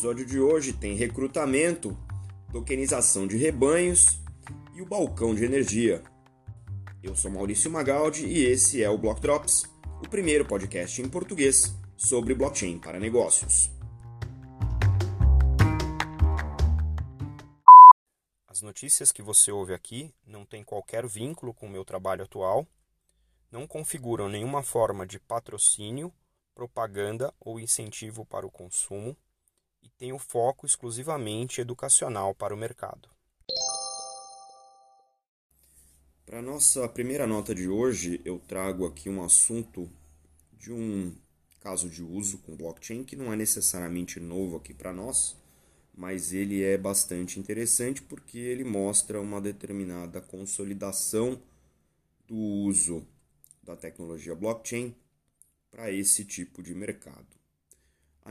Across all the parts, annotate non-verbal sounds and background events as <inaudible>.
episódio de hoje tem recrutamento, tokenização de rebanhos e o balcão de energia. Eu sou Maurício Magaldi e esse é o Block Drops, o primeiro podcast em português sobre blockchain para negócios. As notícias que você ouve aqui não têm qualquer vínculo com o meu trabalho atual, não configuram nenhuma forma de patrocínio, propaganda ou incentivo para o consumo e têm o foco exclusivamente educacional para o mercado. Para nossa primeira nota de hoje, eu trago aqui um assunto de um caso de uso com blockchain que não é necessariamente novo aqui para nós, mas ele é bastante interessante porque ele mostra uma determinada consolidação do uso da tecnologia blockchain para esse tipo de mercado.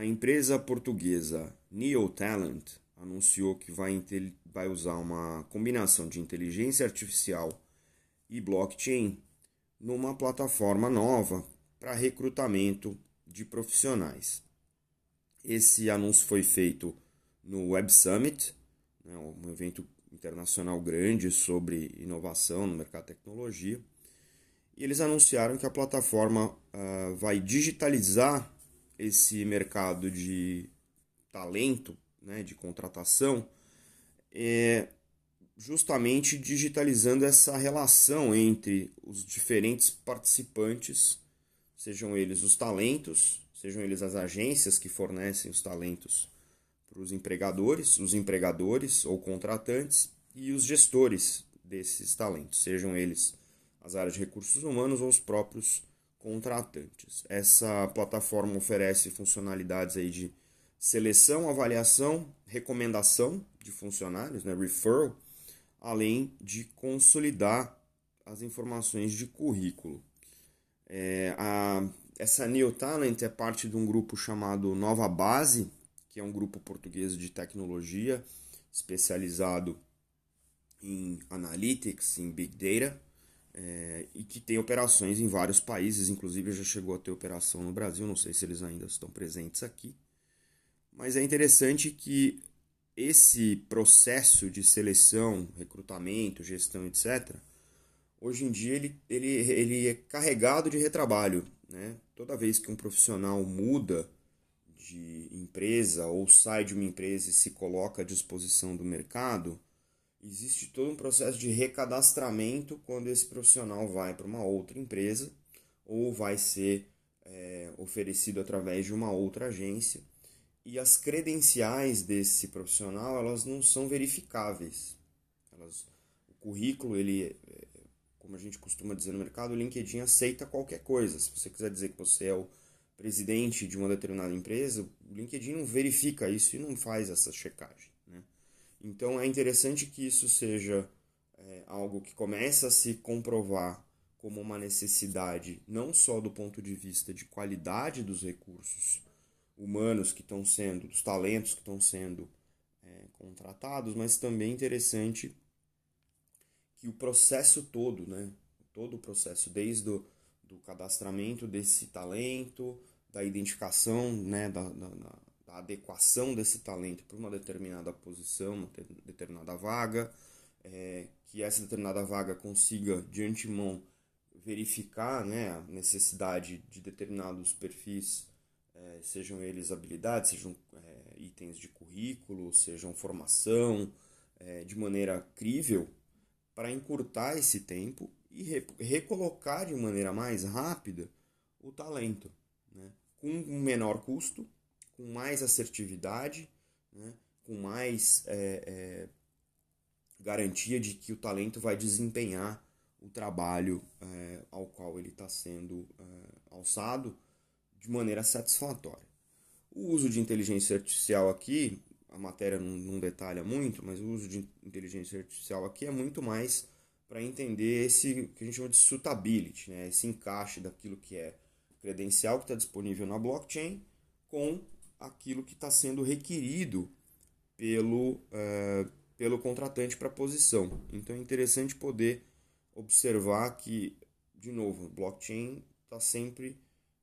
A empresa portuguesa NeoTalent anunciou que vai, vai usar uma combinação de inteligência artificial e blockchain numa plataforma nova para recrutamento de profissionais. Esse anúncio foi feito no Web Summit, né, um evento internacional grande sobre inovação no mercado de tecnologia. E eles anunciaram que a plataforma uh, vai digitalizar esse mercado de talento, né, de contratação, é, justamente digitalizando essa relação entre os diferentes participantes, sejam eles os talentos, sejam eles as agências que fornecem os talentos para os empregadores, os empregadores ou contratantes e os gestores desses talentos, sejam eles as áreas de recursos humanos ou os próprios contratantes. Essa plataforma oferece funcionalidades aí de seleção, avaliação, recomendação de funcionários, né, referral, além de consolidar as informações de currículo. É, a, essa New Talent é parte de um grupo chamado Nova Base, que é um grupo português de tecnologia especializado em analytics, em big data, é, e que tem operações em vários países, inclusive já chegou a ter operação no Brasil, não sei se eles ainda estão presentes aqui. Mas é interessante que esse processo de seleção, recrutamento, gestão, etc., hoje em dia ele, ele, ele é carregado de retrabalho. Né? Toda vez que um profissional muda de empresa ou sai de uma empresa e se coloca à disposição do mercado, existe todo um processo de recadastramento quando esse profissional vai para uma outra empresa ou vai ser é, oferecido através de uma outra agência e as credenciais desse profissional elas não são verificáveis. Elas, o currículo ele é, como a gente costuma dizer no mercado, o LinkedIn aceita qualquer coisa. Se você quiser dizer que você é o presidente de uma determinada empresa, o LinkedIn não verifica isso e não faz essa checagem. Então é interessante que isso seja é, algo que começa a se comprovar como uma necessidade, não só do ponto de vista de qualidade dos recursos humanos que estão sendo, dos talentos que estão sendo é, contratados, mas também interessante que o processo todo, né, todo o processo, desde o do cadastramento desse talento, da identificação, né, da, da, da adequação desse talento para uma determinada posição, uma determinada vaga, é, que essa determinada vaga consiga de antemão verificar né, a necessidade de determinados perfis, é, sejam eles habilidades, sejam é, itens de currículo, sejam formação, é, de maneira crível, para encurtar esse tempo e re recolocar de maneira mais rápida o talento com um menor custo, com mais assertividade, né, com mais é, é, garantia de que o talento vai desempenhar o trabalho é, ao qual ele está sendo é, alçado de maneira satisfatória. O uso de inteligência artificial aqui, a matéria não, não detalha muito, mas o uso de inteligência artificial aqui é muito mais para entender esse que a gente chama de suitability, né? esse encaixe daquilo que é credencial que está disponível na blockchain com aquilo que está sendo requerido pelo, é, pelo contratante para a posição. Então é interessante poder observar que, de novo, blockchain está sempre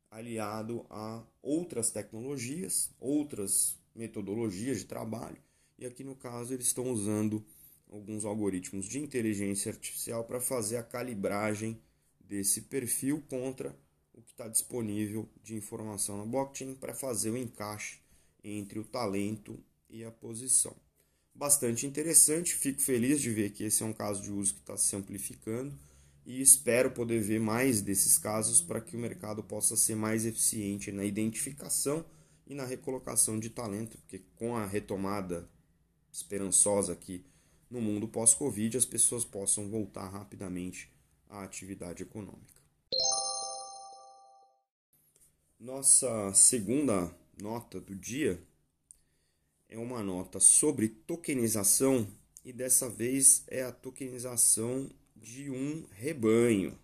aliado a outras tecnologias, outras metodologias de trabalho. E aqui no caso eles estão usando alguns algoritmos de inteligência artificial para fazer a calibragem desse perfil contra o que está disponível de informação na blockchain para fazer o encaixe entre o talento e a posição. Bastante interessante, fico feliz de ver que esse é um caso de uso que está se amplificando e espero poder ver mais desses casos para que o mercado possa ser mais eficiente na identificação e na recolocação de talento, porque com a retomada esperançosa aqui no mundo pós-Covid, as pessoas possam voltar rapidamente à atividade econômica. Nossa segunda nota do dia é uma nota sobre tokenização e dessa vez é a tokenização de um rebanho.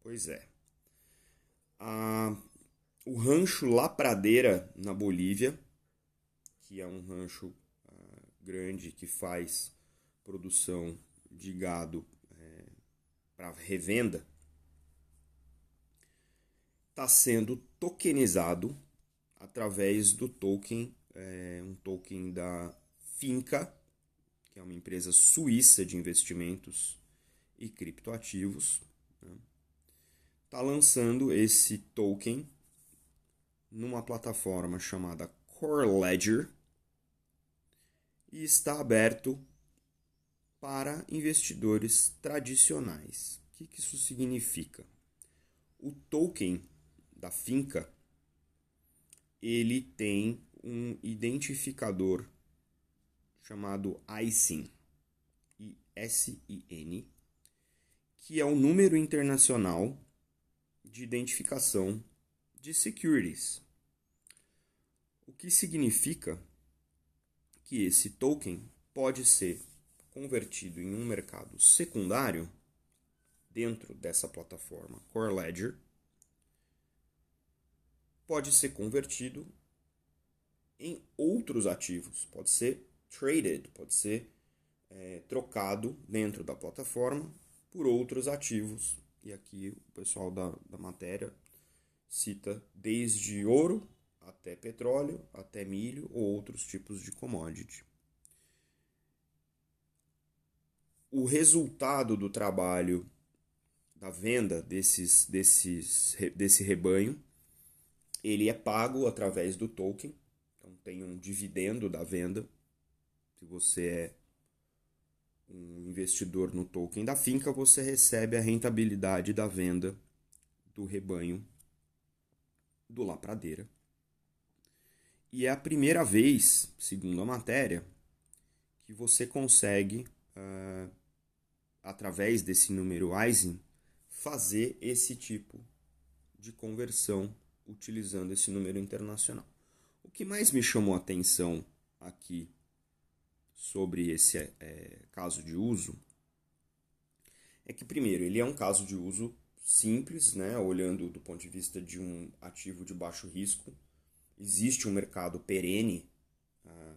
Pois é. A, o rancho La Pradeira, na Bolívia, que é um rancho uh, grande que faz produção de gado é, para revenda, está sendo tokenizado através do token, é, um token da Finca, que é uma empresa suíça de investimentos e criptoativos. Está né? Tá lançando esse token numa plataforma chamada Core Ledger e está aberto para investidores tradicionais. O que, que isso significa? O token da finca ele tem um identificador chamado ISIN, I-S-I-N, que é o número internacional de identificação de securities. O que significa que esse token pode ser convertido em um mercado secundário dentro dessa plataforma Core Ledger pode ser convertido em outros ativos, pode ser traded, pode ser é, trocado dentro da plataforma por outros ativos. E aqui o pessoal da, da matéria cita desde ouro até petróleo, até milho ou outros tipos de commodity. O resultado do trabalho da venda desses, desses, desse rebanho ele é pago através do token, então tem um dividendo da venda. Se você é um investidor no token da finca, você recebe a rentabilidade da venda do rebanho do Lapradeira. E é a primeira vez, segundo a matéria, que você consegue, uh, através desse número Eisen, fazer esse tipo de conversão utilizando esse número internacional. O que mais me chamou a atenção aqui sobre esse é, caso de uso é que, primeiro, ele é um caso de uso simples, né? olhando do ponto de vista de um ativo de baixo risco. Existe um mercado perene ah,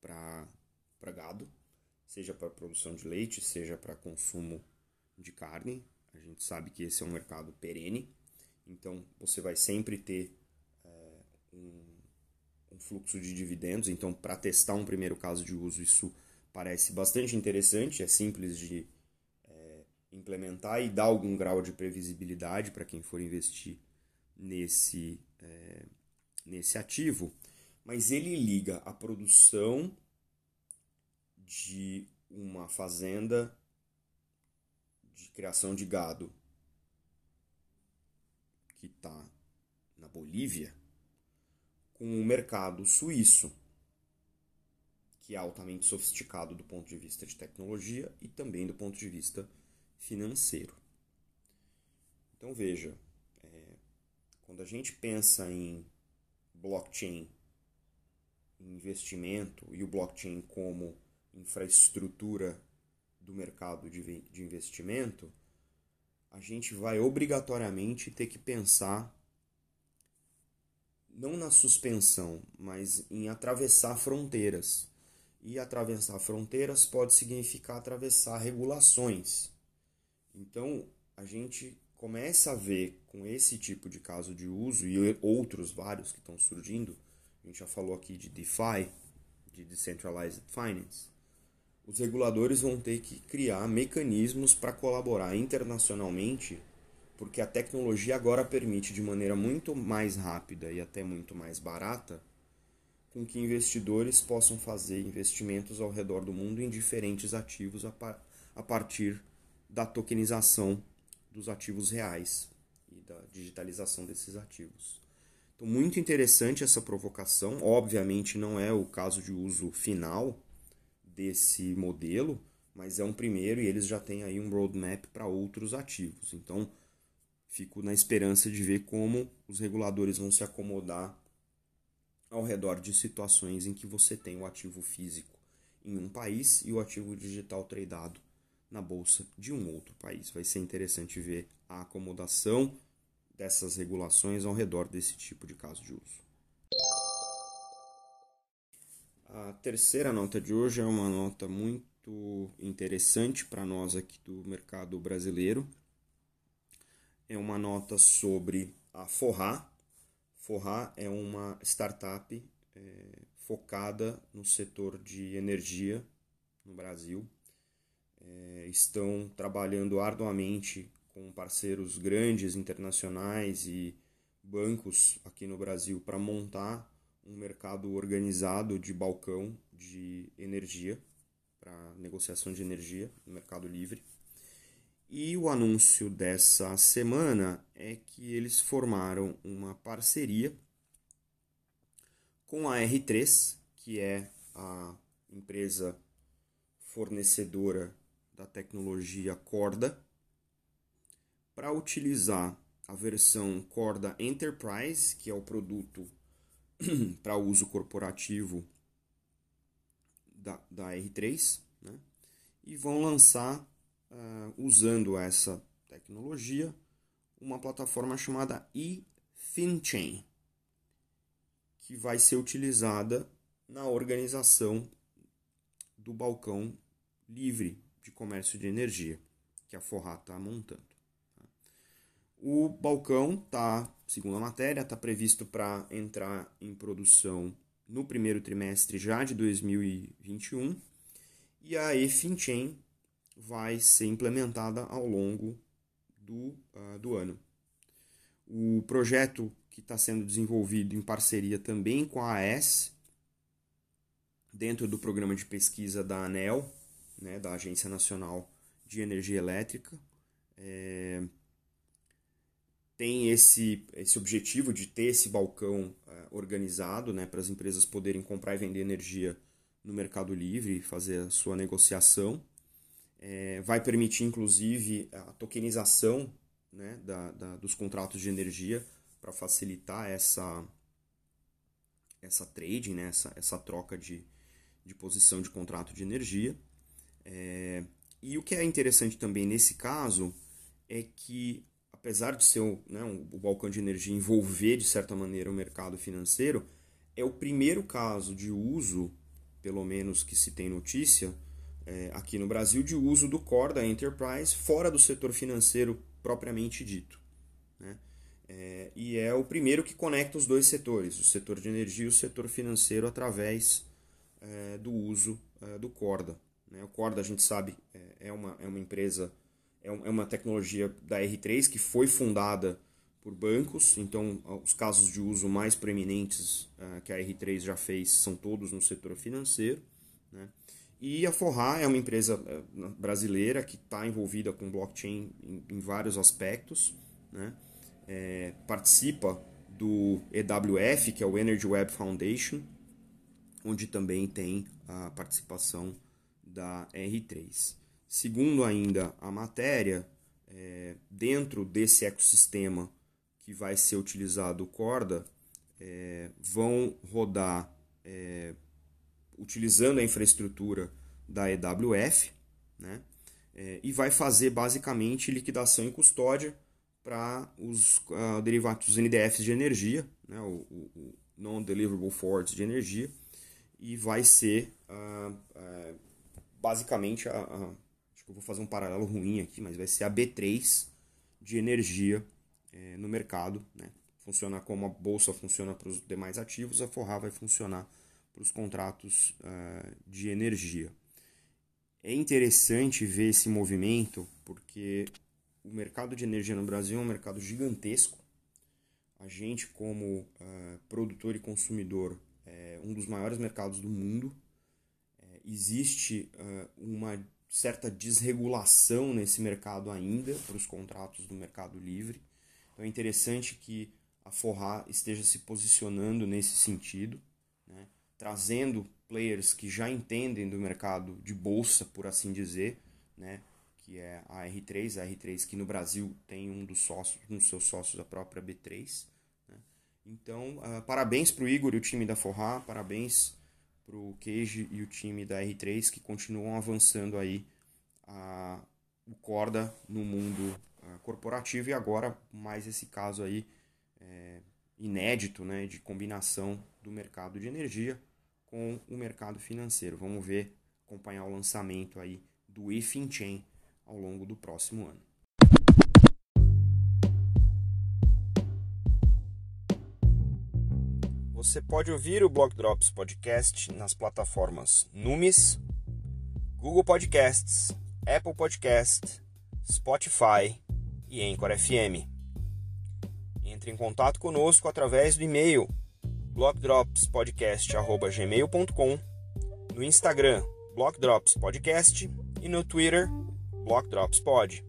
para gado, seja para produção de leite, seja para consumo de carne. A gente sabe que esse é um mercado perene. Então você vai sempre ter é, um, um, fluxo de dividendos. Então, para testar um primeiro caso de uso, isso parece bastante interessante, é simples de é, implementar e dá algum grau de previsibilidade para quem for investir nesse, é, nesse ativo. Mas ele liga a produção de uma fazenda de criação de gado que está na Bolívia com o mercado suíço, que é altamente sofisticado do ponto de vista de tecnologia e também do ponto de vista financeiro. Então veja, é, quando a gente pensa em blockchain, investimento e o blockchain como infraestrutura do mercado de, de investimento, a gente vai obrigatoriamente ter que pensar não na suspensão, mas em atravessar fronteiras. E atravessar fronteiras pode significar atravessar regulações. Então, a gente começa a ver com esse tipo de caso de uso e outros vários que estão surgindo, a gente já falou aqui de DeFi, de Decentralized Finance, os reguladores vão ter que criar mecanismos para colaborar internacionalmente, porque a tecnologia agora permite de maneira muito mais rápida e até muito mais barata com que investidores possam fazer investimentos ao redor do mundo em diferentes ativos a, par a partir da tokenização dos ativos reais e da digitalização desses ativos. Então, muito interessante essa provocação. Obviamente, não é o caso de uso final desse modelo, mas é um primeiro e eles já têm aí um roadmap para outros ativos. Então, fico na esperança de ver como os reguladores vão se acomodar ao redor de situações em que você tem o ativo físico em um país e o ativo digital tradado na bolsa de um outro país. Vai ser interessante ver a acomodação dessas regulações ao redor desse tipo de caso de uso. A terceira nota de hoje é uma nota muito interessante para nós aqui do mercado brasileiro. É uma nota sobre a Forra. Forra é uma startup é, focada no setor de energia no Brasil. É, estão trabalhando arduamente com parceiros grandes internacionais e bancos aqui no Brasil para montar um mercado organizado de balcão de energia para negociação de energia no mercado livre. E o anúncio dessa semana é que eles formaram uma parceria com a R3, que é a empresa fornecedora da tecnologia Corda, para utilizar a versão Corda Enterprise, que é o produto <clears throat> para uso corporativo da, da R3, né? e vão lançar, uh, usando essa tecnologia, uma plataforma chamada eFinchain, que vai ser utilizada na organização do balcão livre de comércio de energia que a Forra está montando. O balcão está, segundo a matéria, está previsto para entrar em produção no primeiro trimestre já de 2021 e a eFinchain vai ser implementada ao longo do, uh, do ano. O projeto que está sendo desenvolvido em parceria também com a AES, dentro do programa de pesquisa da ANEL, né, da Agência Nacional de Energia Elétrica, é, tem esse, esse objetivo de ter esse balcão uh, organizado né, para as empresas poderem comprar e vender energia no Mercado Livre fazer a sua negociação. É, vai permitir, inclusive, a tokenização né, da, da, dos contratos de energia para facilitar essa, essa trading, né, essa, essa troca de, de posição de contrato de energia. É, e o que é interessante também nesse caso é que apesar de ser o, né, o balcão de energia envolver de certa maneira o mercado financeiro, é o primeiro caso de uso, pelo menos que se tem notícia, é, aqui no Brasil, de uso do core da Enterprise fora do setor financeiro propriamente dito. Né? É, e é o primeiro que conecta os dois setores, o setor de energia e o setor financeiro, através é, do uso é, do Corda. Né? O Corda, a gente sabe, é, é uma, é uma empresa é, é uma tecnologia da R3 que foi fundada por bancos, então os casos de uso mais preeminentes uh, que a R3 já fez são todos no setor financeiro. Né? E a Forra é uma empresa uh, brasileira que está envolvida com blockchain em, em vários aspectos, né? É, participa do EWF, que é o Energy Web Foundation, onde também tem a participação da R3. Segundo ainda a matéria, é, dentro desse ecossistema que vai ser utilizado Corda, é, vão rodar é, utilizando a infraestrutura da EWF, né? É, e vai fazer basicamente liquidação e custódia para os uh, derivados os NDFs de energia, né? o, o, o Non-Deliverable Forwards de energia, e vai ser uh, uh, basicamente a, a eu vou fazer um paralelo ruim aqui, mas vai ser a B3 de energia é, no mercado, né? funciona como a bolsa funciona para os demais ativos, a Forrar vai funcionar para os contratos uh, de energia. É interessante ver esse movimento porque o mercado de energia no Brasil é um mercado gigantesco. A gente, como uh, produtor e consumidor, é um dos maiores mercados do mundo. É, existe uh, uma certa desregulação nesse mercado ainda para os contratos do mercado livre. Então é interessante que a Forrar esteja se posicionando nesse sentido, né? trazendo players que já entendem do mercado de bolsa, por assim dizer, né? que é a R3, a R3 que no Brasil tem um dos sócios, um dos seus sócios, a própria B3. Né? Então, uh, parabéns para o Igor e o time da Forrar, parabéns para o Cage e o time da R3 que continuam avançando aí a, o Corda no mundo uh, corporativo e agora mais esse caso aí é, inédito né, de combinação do mercado de energia com o mercado financeiro. Vamos ver, acompanhar o lançamento aí do eFinchain ao longo do próximo ano. Você pode ouvir o Block Drops Podcast nas plataformas Numis, Google Podcasts, Apple Podcast, Spotify e Anchor FM. Entre em contato conosco através do e-mail blockdropspodcast.gmail.com, no Instagram Block Drops Podcast e no Twitter Block Drops Pod.